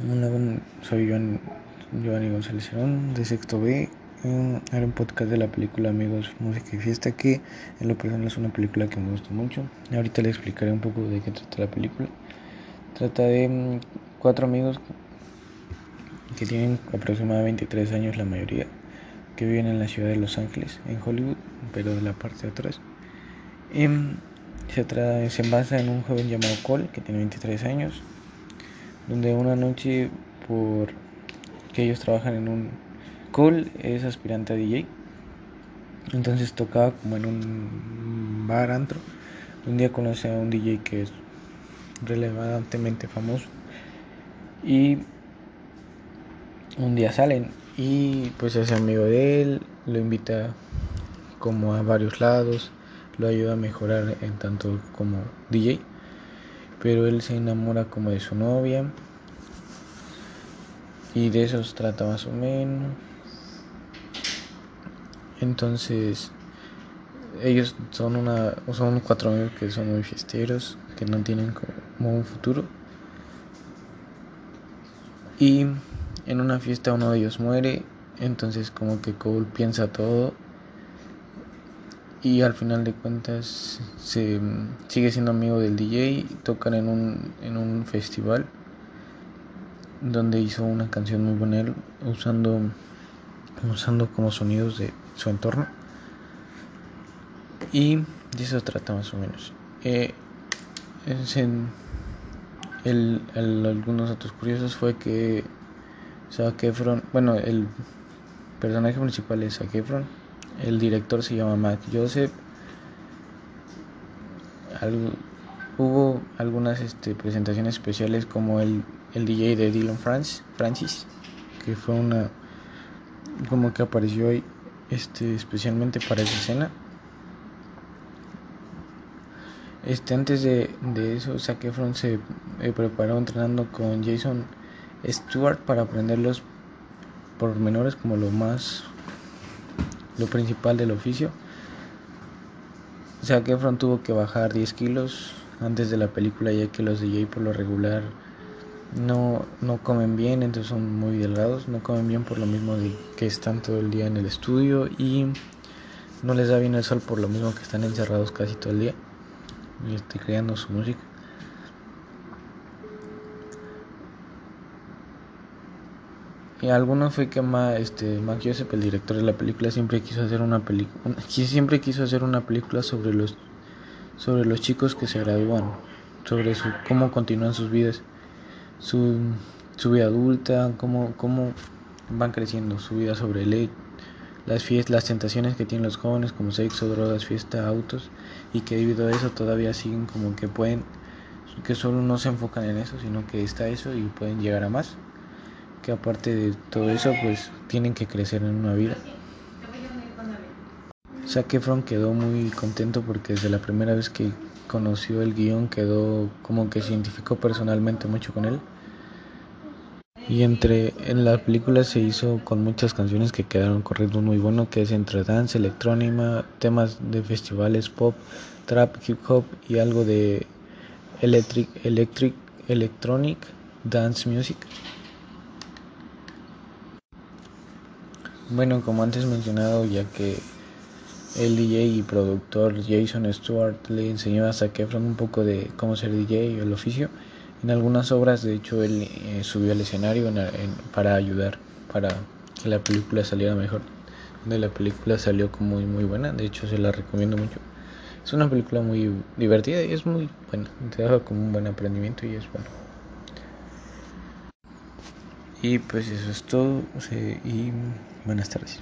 Hola, soy Joan, Giovanni González Cerón, de Sexto B. Haré un podcast de la película Amigos, Música y Fiesta, que en lo personal es una película que me gusta mucho. Ahorita le explicaré un poco de qué trata la película. Trata de mm, cuatro amigos que tienen aproximadamente 23 años la mayoría, que viven en la ciudad de Los Ángeles, en Hollywood, pero de la parte de atrás. Mm, se, se basa en un joven llamado Cole, que tiene 23 años, donde una noche por que ellos trabajan en un Cole es aspirante a DJ entonces tocaba como en un bar antro. Un día conoce a un DJ que es relevantemente famoso. Y un día salen y pues es amigo de él lo invita como a varios lados lo ayuda a mejorar en tanto como DJ pero él se enamora como de su novia y de eso se trata más o menos. Entonces, ellos son una son cuatro amigos que son muy fiesteros, que no tienen como un futuro. Y en una fiesta uno de ellos muere, entonces como que Cole piensa todo y al final de cuentas se sigue siendo amigo del DJ, tocan en un, en un festival donde hizo una canción muy buena usando usando como sonidos de su entorno. Y de eso trata más o menos. Eh, en, algunos datos curiosos fue que Zac Efron bueno el personaje principal es Zac Efron el director se llama Matt Joseph. hubo algunas este, presentaciones especiales como el, DJ de Dylan Francis, que fue una como que apareció ahí este, especialmente para esa escena. Este, antes de, de eso, Zac Efron se eh, preparó entrenando con Jason Stewart para aprender los pormenores como lo más lo principal del oficio. Que Efron tuvo que bajar 10 kilos antes de la película ya que los DJ por lo regular no, no comen bien, entonces son muy delgados, no comen bien por lo mismo de que están todo el día en el estudio y no les da bien el sol por lo mismo que están encerrados casi todo el día y estoy creando su música. Y alguno fue que Ma, este, Mac Joseph, el director de la película, siempre quiso hacer una película, siempre quiso hacer una película sobre los, sobre los chicos que se gradúan, sobre su, cómo continúan sus vidas, su, su vida adulta, cómo, cómo van creciendo, su vida sobre ley, las fiestas, las tentaciones que tienen los jóvenes como sexo, drogas, fiesta, autos, y que debido a eso todavía siguen como que pueden, que solo no se enfocan en eso, sino que está eso y pueden llegar a más que aparte de todo eso, pues tienen que crecer en una vida. Zac Efron quedó muy contento porque desde la primera vez que conoció el guion quedó como que se identificó personalmente mucho con él. Y entre en la película se hizo con muchas canciones que quedaron corriendo muy bueno, que es entre dance, electrónica, temas de festivales pop, trap, hip hop y algo de electric, electric, electronic dance music. Bueno, como antes mencionado, ya que el DJ y productor Jason Stewart le enseñó a Zac Efron un poco de cómo ser DJ y el oficio. En algunas obras, de hecho, él eh, subió al escenario para ayudar, para que la película saliera mejor. De la película salió como muy, muy buena, de hecho se la recomiendo mucho. Es una película muy divertida y es muy buena, te da como un buen aprendimiento y es bueno. Y pues eso es todo y buenas tardes.